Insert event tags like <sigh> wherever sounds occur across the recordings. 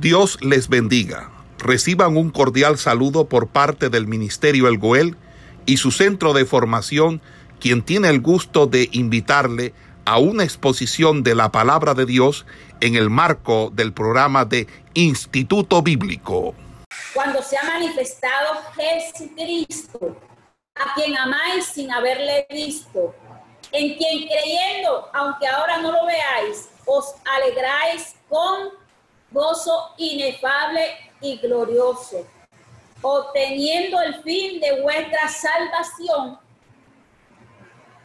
Dios les bendiga. Reciban un cordial saludo por parte del Ministerio El Goel y su centro de formación, quien tiene el gusto de invitarle a una exposición de la palabra de Dios en el marco del programa de Instituto Bíblico. Cuando se ha manifestado Jesucristo, a quien amáis sin haberle visto, en quien creyendo, aunque ahora no lo veáis, os alegráis con gozo inefable y glorioso, obteniendo el fin de vuestra salvación,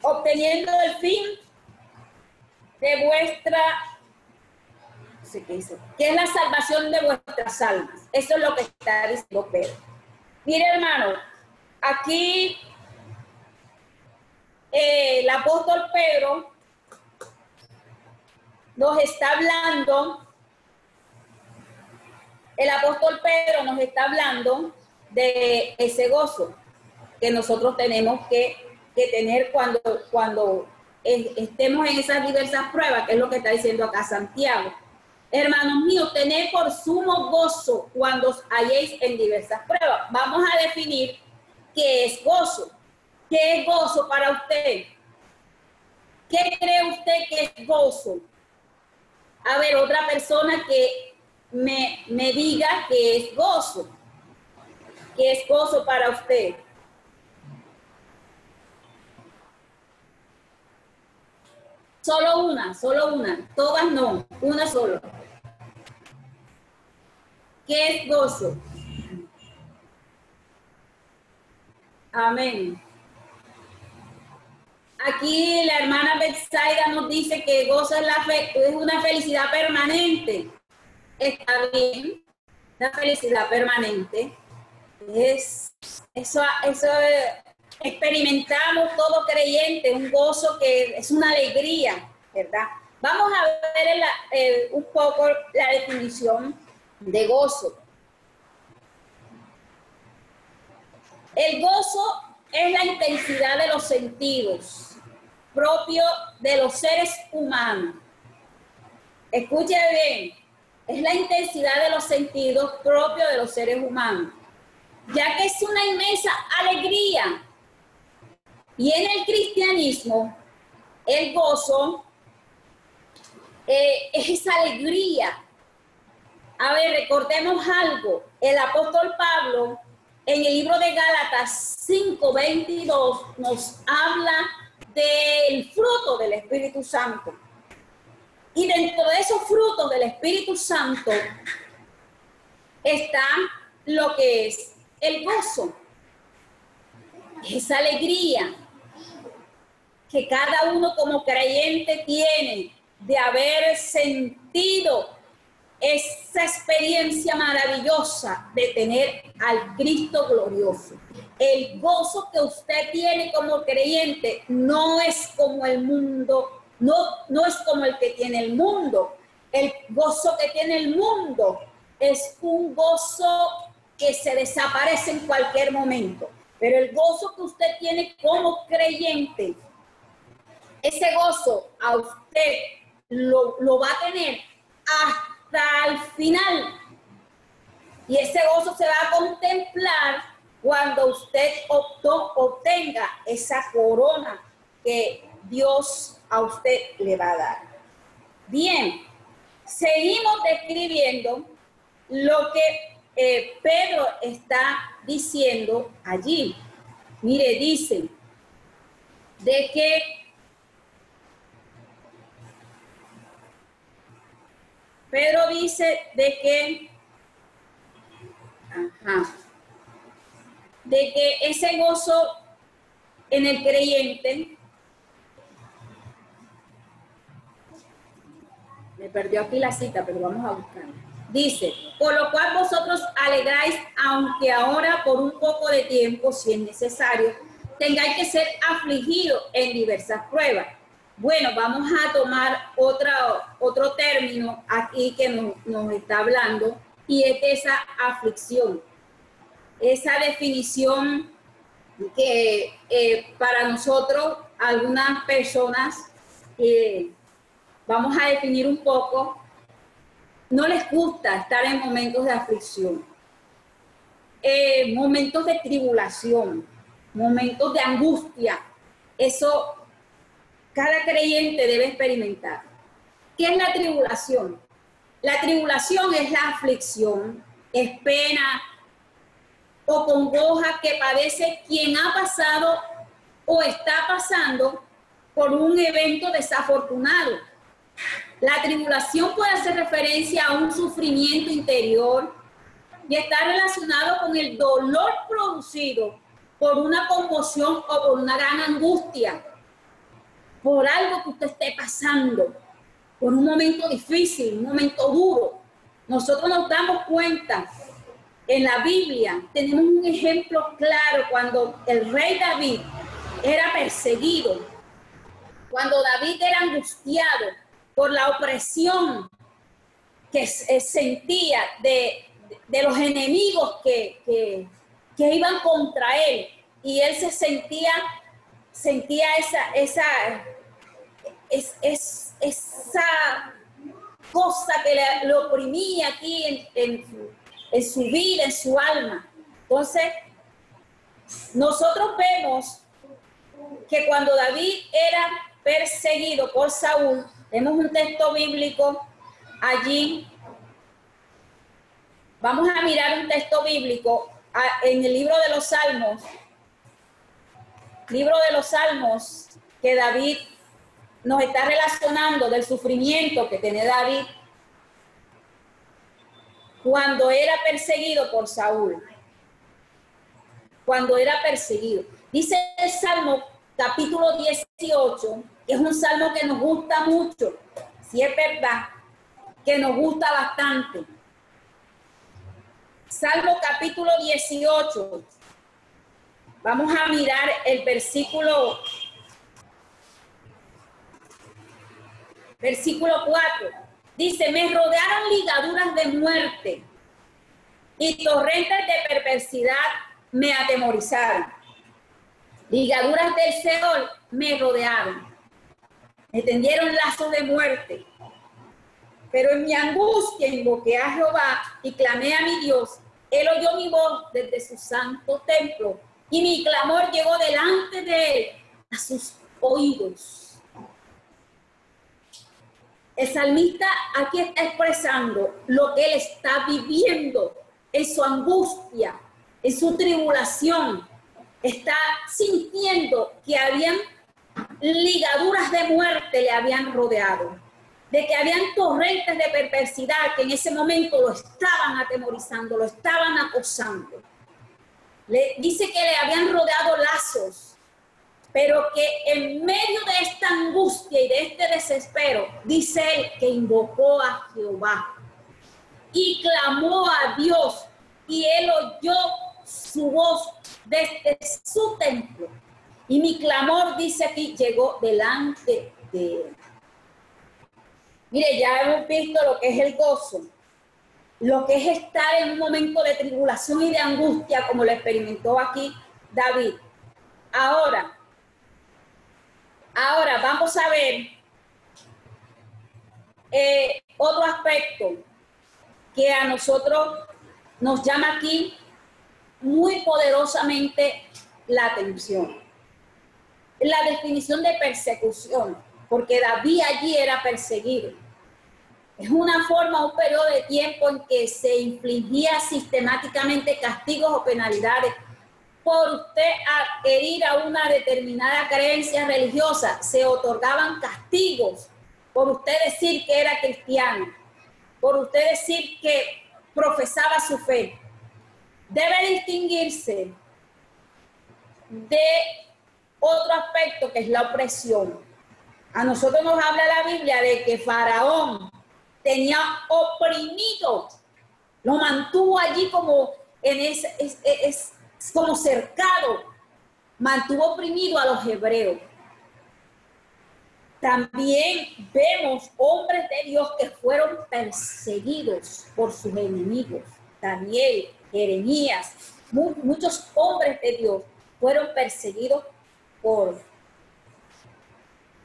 obteniendo el fin de vuestra, qué dice, que es la salvación de vuestras almas. Eso es lo que está diciendo Pedro. Mire, hermano, aquí eh, el apóstol Pedro nos está hablando el apóstol Pedro nos está hablando de ese gozo que nosotros tenemos que, tener cuando, cuando estemos en esas diversas pruebas, que es lo que está diciendo acá Santiago. Hermanos míos, tened por sumo gozo cuando os halléis en diversas pruebas. Vamos a definir qué es gozo. ¿Qué es gozo para usted? ¿Qué cree usted que es gozo? A ver, otra persona que me, me diga que es gozo, que es gozo para usted. Solo una, solo una, todas no, una solo. ¿Qué es gozo? Amén. Aquí la hermana Betsaida nos dice que gozo es, la es una felicidad permanente está bien, la felicidad permanente. Es, eso, eso experimentamos todo creyente, un gozo que es una alegría, ¿verdad? Vamos a ver un poco la definición de gozo. El gozo es la intensidad de los sentidos propio de los seres humanos. Escuche bien, es la intensidad de los sentidos propios de los seres humanos, ya que es una inmensa alegría. Y en el cristianismo, el gozo eh, es esa alegría. A ver, recordemos algo. El apóstol Pablo en el libro de Gálatas 5:22 nos habla del fruto del Espíritu Santo. Y dentro de esos frutos del Espíritu Santo está lo que es el gozo, esa alegría que cada uno como creyente tiene de haber sentido esa experiencia maravillosa de tener al Cristo glorioso. El gozo que usted tiene como creyente no es como el mundo no, no es como el que tiene el mundo. El gozo que tiene el mundo es un gozo que se desaparece en cualquier momento. Pero el gozo que usted tiene como creyente, ese gozo a usted lo, lo va a tener hasta el final. Y ese gozo se va a contemplar cuando usted obtenga esa corona que Dios a usted le va a dar. Bien, seguimos describiendo lo que eh, Pedro está diciendo allí. Mire, dice de que Pedro dice de que ajá, de que ese gozo en el creyente Me perdió aquí la cita, pero vamos a buscarla. Dice, por lo cual vosotros alegráis, aunque ahora por un poco de tiempo, si es necesario, tengáis que ser afligidos en diversas pruebas. Bueno, vamos a tomar otro término aquí que nos, está hablando y es esa aflicción. Esa definición que eh, para nosotros, algunas personas, eh, vamos a definir un poco no les gusta estar en momentos de aflicción, eh, momentos de tribulación, momentos de angustia. Eso cada creyente debe experimentar. ¿Qué es la tribulación? La tribulación es la aflicción, es pena o congoja que padece quien ha pasado o está pasando por un evento desafortunado. La tribulación puede hacer referencia a un sufrimiento interior y está relacionado con el dolor producido por una conmoción o por una gran angustia, por algo que usted esté pasando, por un momento difícil, un momento duro. Nosotros nos damos cuenta en la Biblia, tenemos un ejemplo claro cuando el rey David era perseguido, cuando David era angustiado por la opresión que sentía de, los enemigos que que iban contra él y él se sentía, sentía esa, esa, es, esa cosa que le, oprimía aquí en, en su vida, en su alma. Entonces, nosotros vemos que cuando David era perseguido por Saúl, vemos un texto bíblico allí. Vamos a mirar un texto bíblico en el libro de los Salmos, libro de los Salmos, que David nos está relacionando del sufrimiento que tiene David cuando era perseguido por Saúl. Cuando era perseguido. Dice el Salmo capítulo 18, que es un salmo que nos gusta mucho, si es verdad, que nos gusta bastante Salmo capítulo 18. Vamos a mirar el versículo versículo 4. Dice, me rodearon ligaduras de muerte y torrentes de perversidad me atemorizaron. Ligaduras del Seol me rodearon. Me tendieron lazos de muerte. Pero en mi angustia invoqué a Jehová y clamé a mi Dios. Él oyó mi voz desde su santo templo y mi clamor llegó delante de él a sus oídos. El salmista aquí está expresando lo que él está viviendo en su angustia, en su tribulación. Está sintiendo que habían ligaduras de muerte le habían rodeado de que habían torrentes de perversidad que en ese momento lo estaban atemorizando, lo estaban acosando. Le dice que le habían rodeado lazos, pero que en medio de esta angustia y de este desespero, dice él que invocó a Jehová y clamó a Dios y él oyó su voz desde su templo. Y mi clamor, dice aquí, llegó delante de él. Mire, ya hemos visto lo que es el gozo, lo que es estar en un momento de tribulación y de angustia, como lo experimentó aquí David. Ahora, ahora vamos a ver eh, otro aspecto que a nosotros nos llama aquí muy poderosamente la atención. La definición de persecución, porque David allí era perseguido. Es una forma, un periodo de tiempo en que se infligía sistemáticamente castigos o penalidades por usted adherir a una determinada creencia religiosa. Se otorgaban castigos por usted decir que era cristiano, por usted decir que profesaba su fe. Debe distinguirse de otro aspecto que es la opresión. A nosotros nos habla la Biblia de que Faraón tenía oprimido, lo mantuvo allí como en es, como cercado, mantuvo oprimido a los hebreos. También vemos hombres de Dios que fueron perseguidos por sus enemigos. Daniel, Jeremías, muchos hombres de Dios fueron perseguidos por,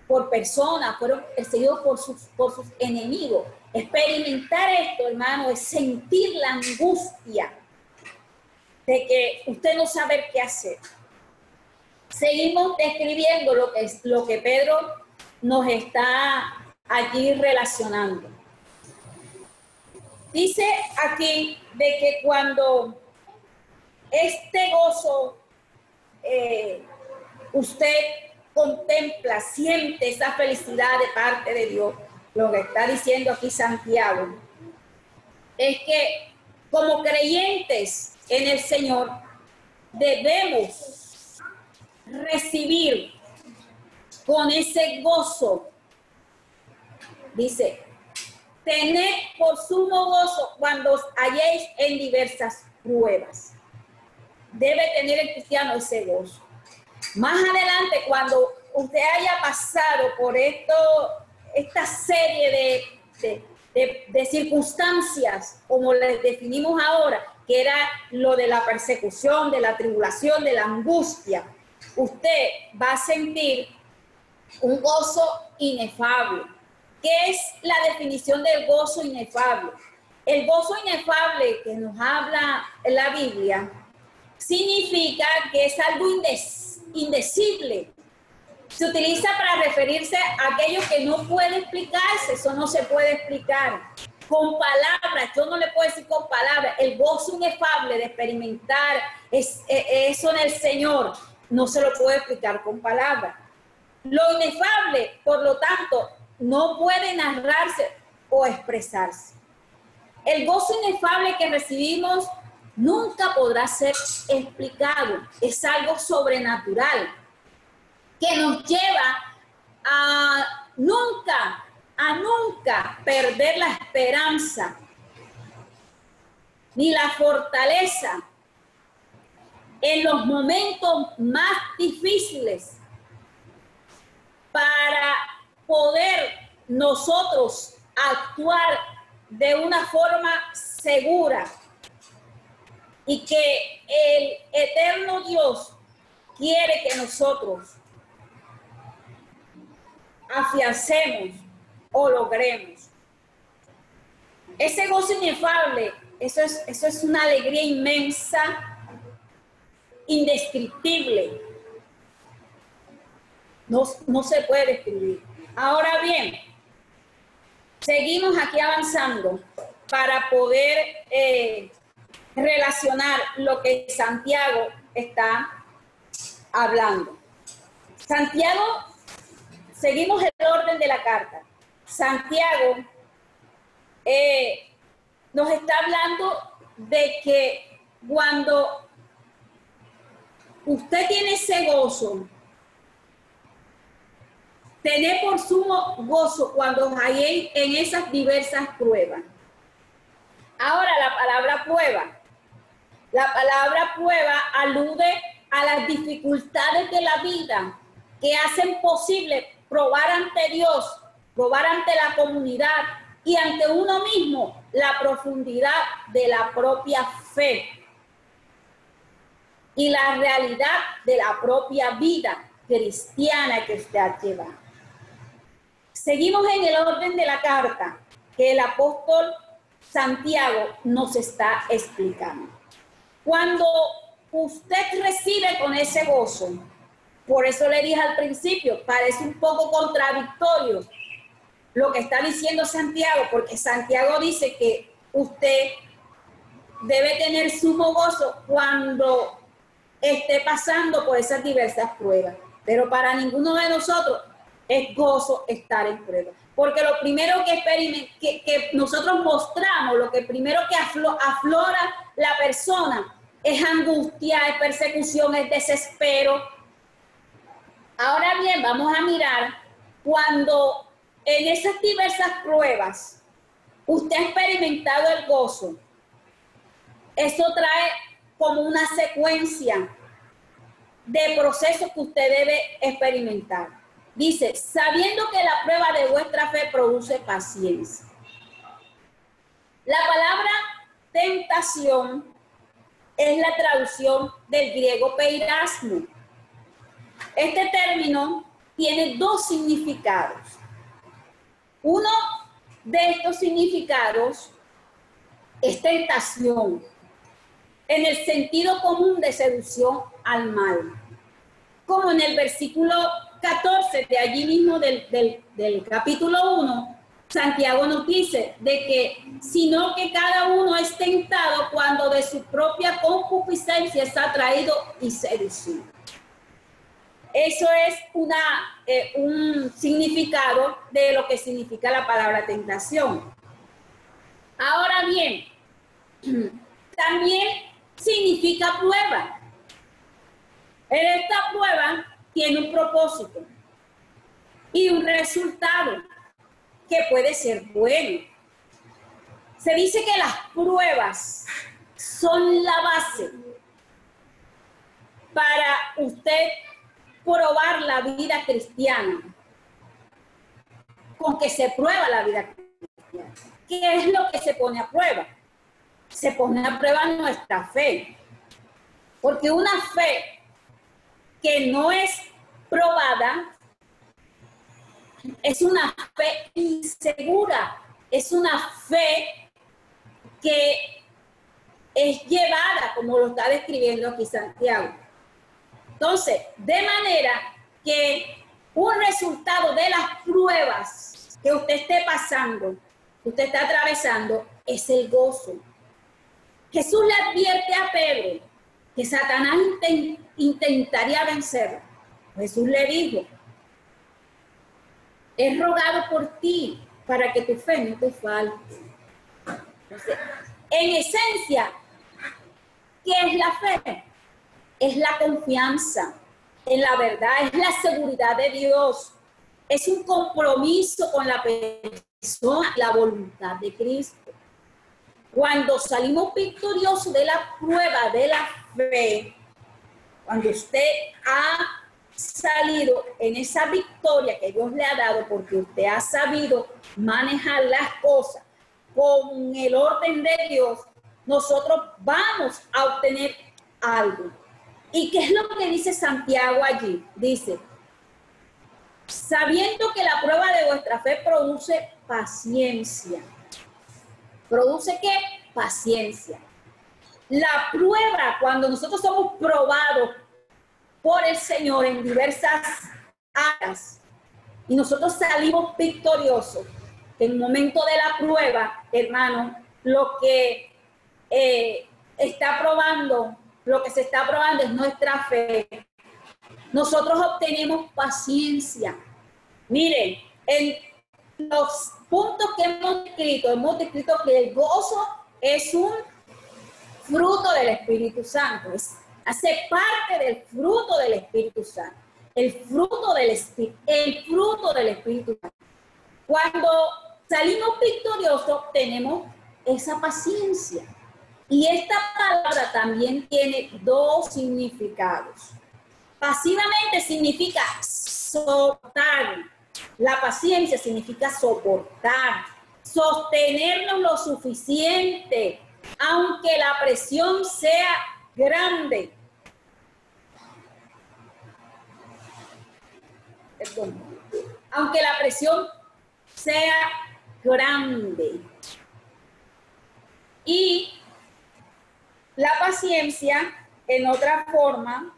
por personas, fueron perseguidos por sus, por sus enemigos. Experimentar esto, hermano, es sentir la angustia de que usted no sabe qué hacer. Seguimos describiendo lo que, es, lo que Pedro nos está allí relacionando. Dice aquí de que cuando este gozo eh, usted contempla, siente esa felicidad de parte de Dios, lo que está diciendo aquí Santiago, es que como creyentes en el Señor debemos recibir con ese gozo, dice, tened por sumo gozo cuando halléis en diversas pruebas. Debe tener el cristiano ese gozo. Más adelante, cuando usted haya pasado por esto, esta serie de, circunstancias, como les definimos ahora, que era lo de la persecución, de la tribulación, de la angustia, usted va a sentir un gozo inefable. ¿Qué es la definición del gozo inefable? El gozo inefable que nos habla la Biblia significa que es algo indecible, se utiliza para referirse a aquello que no puede explicarse, eso no se puede explicar con palabras, yo no le puedo decir con palabras, el gozo inefable de experimentar es, e, eso en el Señor, no se lo puede explicar con palabras. Lo inefable, por lo tanto, no puede narrarse o expresarse. El gozo inefable que recibimos nunca podrá ser explicado, es algo sobrenatural que nos lleva a nunca, a nunca perder la esperanza ni la fortaleza en los momentos más difíciles para poder nosotros actuar de una forma segura y que el eterno Dios quiere que nosotros afiancemos o logremos. Ese gozo inefable, eso es, eso es una alegría inmensa, indescriptible. No, no se puede describir. Ahora bien, seguimos aquí avanzando para poder eh, relacionar lo que Santiago está hablando. Santiago seguimos el orden de la carta. Santiago eh, nos está hablando de que cuando usted tiene ese gozo, tener por sumo gozo cuando hay en esas diversas pruebas. Ahora la palabra prueba. La palabra prueba alude a las dificultades de la vida que hacen posible probar ante Dios, probar ante la comunidad y ante uno mismo la profundidad de la propia fe y la realidad de la propia vida cristiana que usted ha llevado. Seguimos en el orden de la carta que el apóstol Santiago nos está explicando. Cuando usted recibe con ese gozo, por eso le dije al principio, parece un poco contradictorio lo que está diciendo Santiago, porque Santiago dice que usted debe tener sumo gozo cuando esté pasando por esas diversas pruebas. Pero para ninguno de nosotros es gozo estar en prueba. Porque lo primero que, que, que nosotros mostramos, lo que primero que aflora la persona es angustia, es persecución, es desespero, Ahora bien, vamos a mirar cuando en esas diversas pruebas usted ha experimentado el gozo. Eso trae como una secuencia de procesos que usted debe experimentar. Dice, sabiendo que la prueba de vuestra fe produce paciencia. La palabra tentación es la traducción del griego peirasmo este término tiene dos significados. Uno de estos significados es tentación, en el sentido común de seducción al mal. Como en el versículo 14 de allí mismo del, del capítulo 1, Santiago nos dice de que, sino que cada uno es tentado cuando de su propia concupiscencia está atraído y seducido. Eso es una, eh, un significado de lo que significa la palabra tentación. Ahora bien, <clears throat> también significa prueba. Esta prueba tiene un propósito y un resultado que puede ser bueno. Se dice que las pruebas son la base para usted probar la vida cristiana. Con que se prueba la vida cristiana. ¿Qué es lo que se pone a prueba? Se pone a prueba nuestra fe. Porque una fe que no es probada es una fe insegura, es una fe que es llevada, como lo está describiendo aquí Santiago. Entonces, de manera que un resultado de las pruebas que usted esté pasando, que usted está atravesando, es el gozo. Jesús le advierte a Pedro que Satanás intentaría vencer. Jesús le dijo, He rogado por ti para que tu fe no te falte. en esencia, ¿qué es la fe? Es la confianza en la verdad, es la seguridad de Dios, es un compromiso con la persona, la voluntad de Cristo. Cuando salimos victoriosos de la prueba de la fe, cuando usted ha salido en esa victoria que Dios le ha dado porque usted ha sabido manejar las cosas con el orden de Dios, nosotros vamos a obtener algo. ¿Y qué es lo que dice Santiago allí? Dice, sabiendo que la prueba de vuestra fe produce paciencia. ¿Produce qué? Paciencia. La prueba, cuando nosotros somos probados por el Señor en diversas áreas y nosotros salimos victoriosos, en el momento de la prueba, hermano, lo que eh, está probando, lo que se está probando es nuestra fe. Nosotros obtenemos paciencia. Miren, en los puntos que hemos escrito, hemos escrito que el gozo es un fruto del Espíritu Santo, hace parte del fruto del Espíritu Santo. El fruto del Espíritu, el fruto del Espíritu Santo. Cuando salimos victoriosos, tenemos esa paciencia. Y esta palabra también tiene dos significados. Pasivamente significa soportar. La paciencia significa soportar, sostenernos lo suficiente, aunque la presión sea grande. Aunque la presión sea grande. Y la paciencia, en otra forma,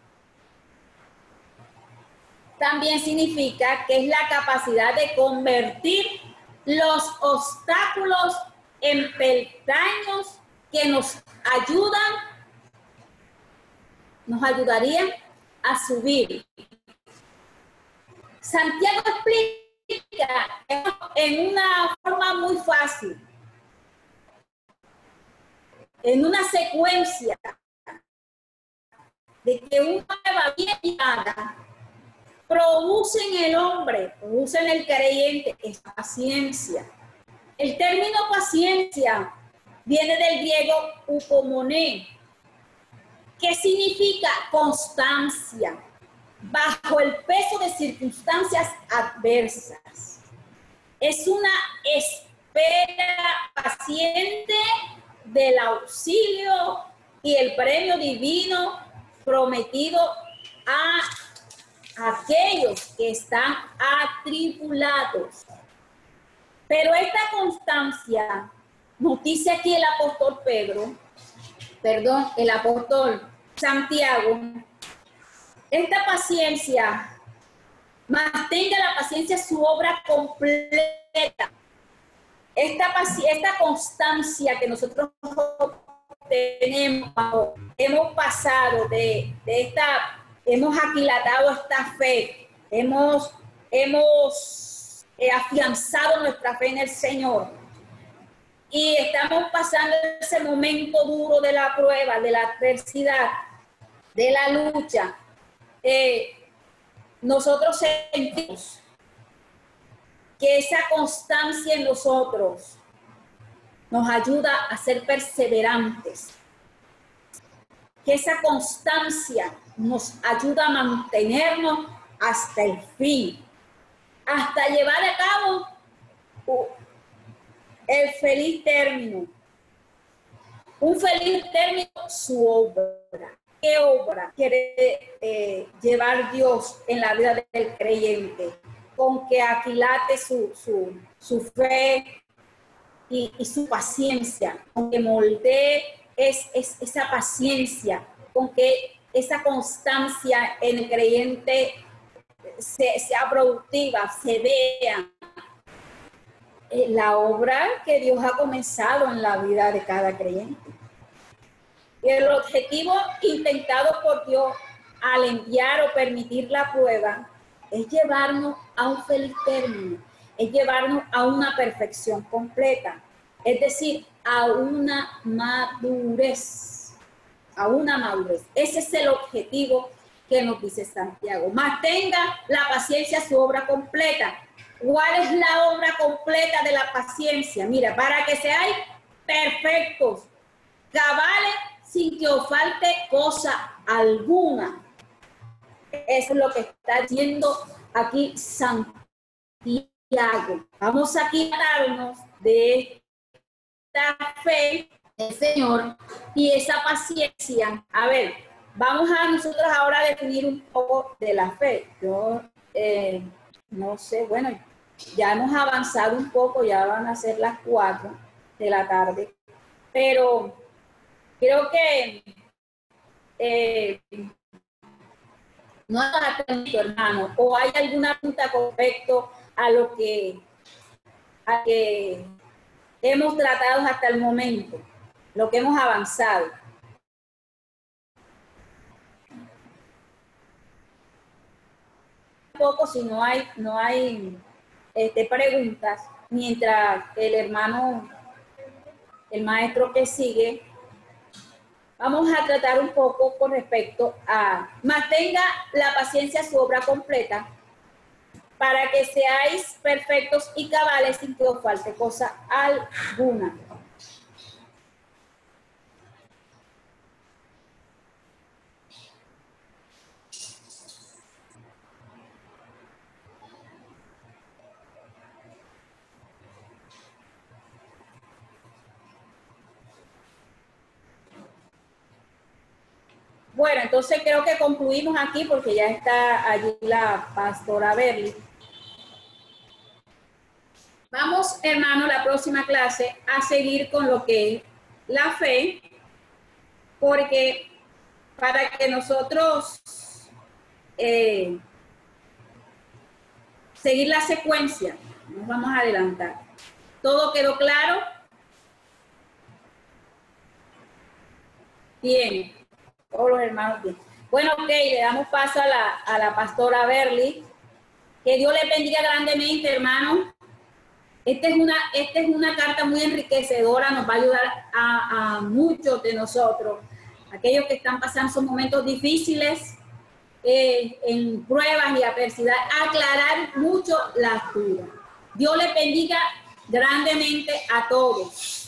también significa que es la capacidad de convertir los obstáculos en peldaños que nos ayudan, nos ayudarían a subir Santiago explica en una forma muy fácil, en una secuencia de que una nueva vida produce en el hombre, produce en el creyente esa paciencia. El término paciencia viene del griego upomoné, que significa constancia bajo el peso de circunstancias adversas. Es una espera paciente del auxilio y el premio divino prometido a aquellos que están atribulados. Pero esta constancia, nos dice aquí el apóstol Pedro, perdón, el apóstol Santiago, esta paciencia, mantenga la paciencia su obra completa. Esta, esta constancia que nosotros tenemos, hemos pasado de, de esta, hemos aquilatado esta fe, hemos, hemos eh, afianzado nuestra fe en el Señor y estamos pasando ese momento duro de la prueba, de la adversidad, de la lucha, eh, nosotros sentimos que esa constancia en nosotros nos ayuda a ser perseverantes, que esa constancia nos ayuda a mantenernos hasta el fin, hasta llevar a cabo el feliz término. Un feliz término, su obra. ¿Qué obra quiere eh, llevar Dios en la vida del creyente? Con que aquilate su, su, fe y, su paciencia, con que moldee es, esa paciencia, con que esa constancia en el creyente sea productiva, se vea, eh, la obra que Dios ha comenzado en la vida de cada creyente. Y el objetivo intentado por Dios al enviar o permitir la prueba es llevarnos a un feliz término, es llevarnos a una perfección completa, es decir, a una madurez, a una madurez. Ese es el objetivo que nos dice Santiago. Mantenga la paciencia su obra completa ¿Cuál es la obra completa de la paciencia? Mira, para que seáis perfectos, cabales, sin que os falte cosa alguna. Es lo que está diciendo aquí Santiago. Vamos a quitarnos de esta fe del Señor y esa paciencia. A ver, vamos a nosotros ahora definir un poco de la fe. Yo eh, no sé, bueno, ya hemos avanzado un poco, ya van a ser las 4 de la tarde, pero creo que eh, no has atendido, hermano, o hay alguna pregunta con respecto a lo que, a que hemos tratado hasta el momento, lo que hemos avanzado. poco si no hay no hay este, preguntas mientras el hermano, el maestro que sigue, vamos a tratar un poco con respecto a mantenga la paciencia su obra completa para que seáis perfectos y cabales sin que os falte cosa alguna. Bueno, entonces creo que concluimos aquí porque ya está allí la pastora Berly. Vamos, hermano, la próxima clase a seguir con lo que es la fe, porque para que nosotros eh, seguir la secuencia, nos vamos a adelantar. ¿Todo quedó claro? Bien todos los hermanos Bueno, ok, le damos paso a la, a la pastora Berly. Que Dios le bendiga grandemente, hermano. Esta es, una, esta es una carta muy enriquecedora, nos va a ayudar a, a muchos de nosotros, aquellos que están pasando son momentos difíciles, eh, en pruebas y adversidad, aclarar mucho las dudas. Dios le bendiga grandemente a todos.